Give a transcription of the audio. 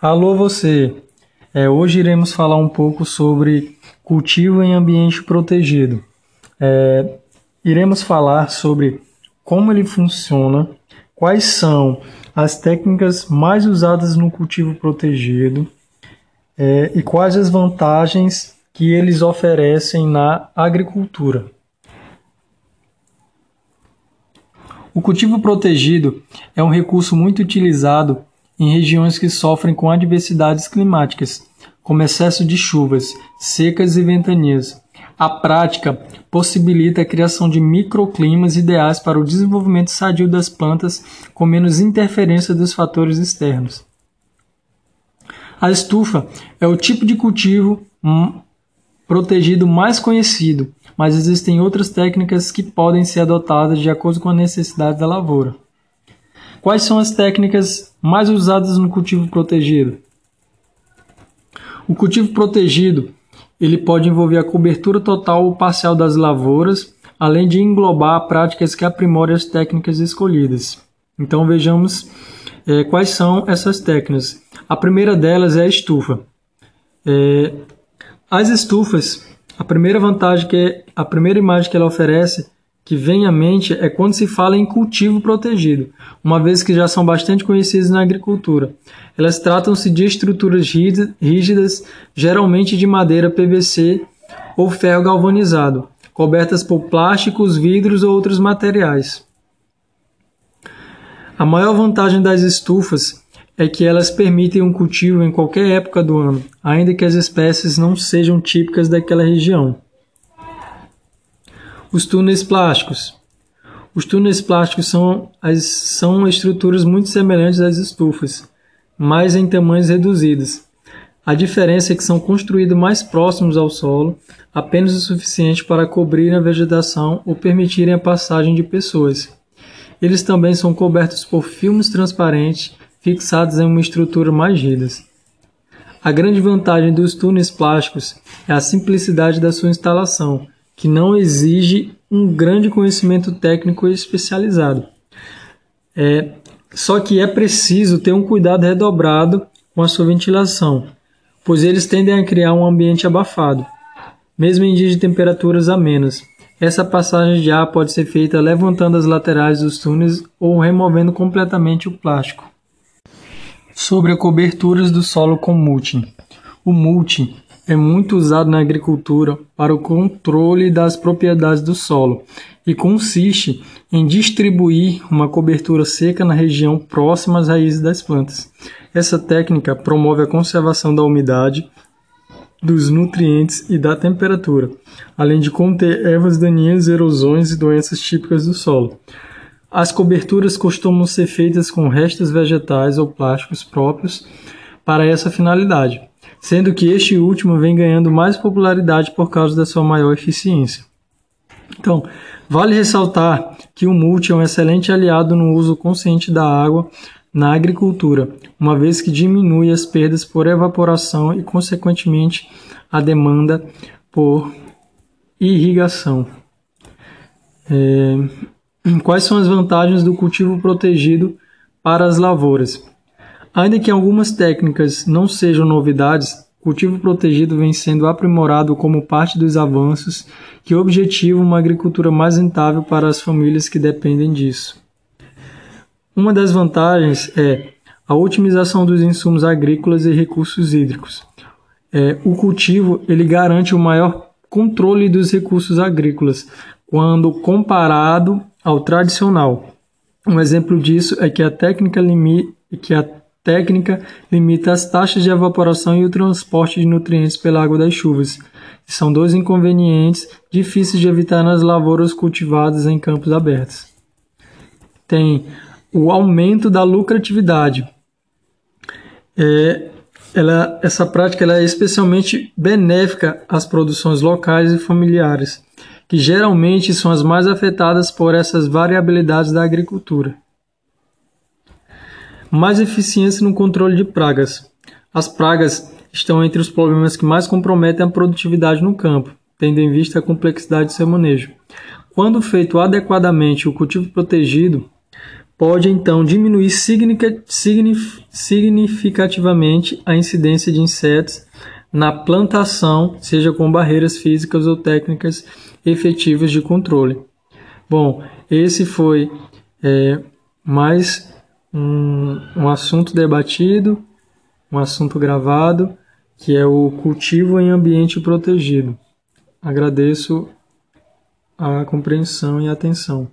Alô você! É, hoje iremos falar um pouco sobre cultivo em ambiente protegido. É, iremos falar sobre como ele funciona, quais são as técnicas mais usadas no cultivo protegido é, e quais as vantagens que eles oferecem na agricultura. O cultivo protegido é um recurso muito utilizado em regiões que sofrem com adversidades climáticas, como excesso de chuvas, secas e ventanias. A prática possibilita a criação de microclimas ideais para o desenvolvimento sadio das plantas com menos interferência dos fatores externos. A estufa é o tipo de cultivo hum, protegido mais conhecido, mas existem outras técnicas que podem ser adotadas de acordo com a necessidade da lavoura. Quais são as técnicas mais usadas no cultivo protegido? O cultivo protegido ele pode envolver a cobertura total ou parcial das lavouras, além de englobar práticas que aprimorem as técnicas escolhidas. Então vejamos é, quais são essas técnicas. A primeira delas é a estufa. É, as estufas, a primeira vantagem que é, a primeira imagem que ela oferece que vem à mente é quando se fala em cultivo protegido, uma vez que já são bastante conhecidas na agricultura. Elas tratam-se de estruturas rígidas, geralmente de madeira PVC ou ferro galvanizado, cobertas por plásticos, vidros ou outros materiais. A maior vantagem das estufas é que elas permitem um cultivo em qualquer época do ano, ainda que as espécies não sejam típicas daquela região. Os túneis plásticos. Os túneis plásticos são, as, são estruturas muito semelhantes às estufas, mas em tamanhos reduzidos. A diferença é que são construídos mais próximos ao solo, apenas o suficiente para cobrir a vegetação ou permitirem a passagem de pessoas. Eles também são cobertos por filmes transparentes fixados em uma estrutura mais rígida. A grande vantagem dos túneis plásticos é a simplicidade da sua instalação, que não exige um grande conhecimento técnico especializado. É, só que é preciso ter um cuidado redobrado com a sua ventilação, pois eles tendem a criar um ambiente abafado, mesmo em dias de temperaturas amenas. Essa passagem de ar pode ser feita levantando as laterais dos túneis ou removendo completamente o plástico. Sobre a coberturas do solo com mulching. O mulching é muito usado na agricultura para o controle das propriedades do solo e consiste em distribuir uma cobertura seca na região próxima às raízes das plantas. Essa técnica promove a conservação da umidade, dos nutrientes e da temperatura, além de conter ervas daninhas, erosões e doenças típicas do solo. As coberturas costumam ser feitas com restos vegetais ou plásticos próprios para essa finalidade sendo que este último vem ganhando mais popularidade por causa da sua maior eficiência. Então, vale ressaltar que o mulch é um excelente aliado no uso consciente da água na agricultura, uma vez que diminui as perdas por evaporação e, consequentemente, a demanda por irrigação. É... Quais são as vantagens do cultivo protegido para as lavouras? Ainda que algumas técnicas não sejam novidades, cultivo protegido vem sendo aprimorado como parte dos avanços que objetivam uma agricultura mais rentável para as famílias que dependem disso. Uma das vantagens é a otimização dos insumos agrícolas e recursos hídricos. É, o cultivo ele garante o maior controle dos recursos agrícolas quando comparado ao tradicional. Um exemplo disso é que a técnica limite que a técnica limita as taxas de evaporação e o transporte de nutrientes pela água das chuvas, são dois inconvenientes difíceis de evitar nas lavouras cultivadas em campos abertos. Tem o aumento da lucratividade. É, ela, essa prática ela é especialmente benéfica às produções locais e familiares, que geralmente são as mais afetadas por essas variabilidades da agricultura. Mais eficiência no controle de pragas. As pragas estão entre os problemas que mais comprometem a produtividade no campo, tendo em vista a complexidade de seu manejo. Quando feito adequadamente o cultivo protegido, pode então diminuir significativamente a incidência de insetos na plantação, seja com barreiras físicas ou técnicas efetivas de controle. Bom, esse foi é, mais um, um assunto debatido, um assunto gravado, que é o cultivo em ambiente protegido. Agradeço a compreensão e atenção.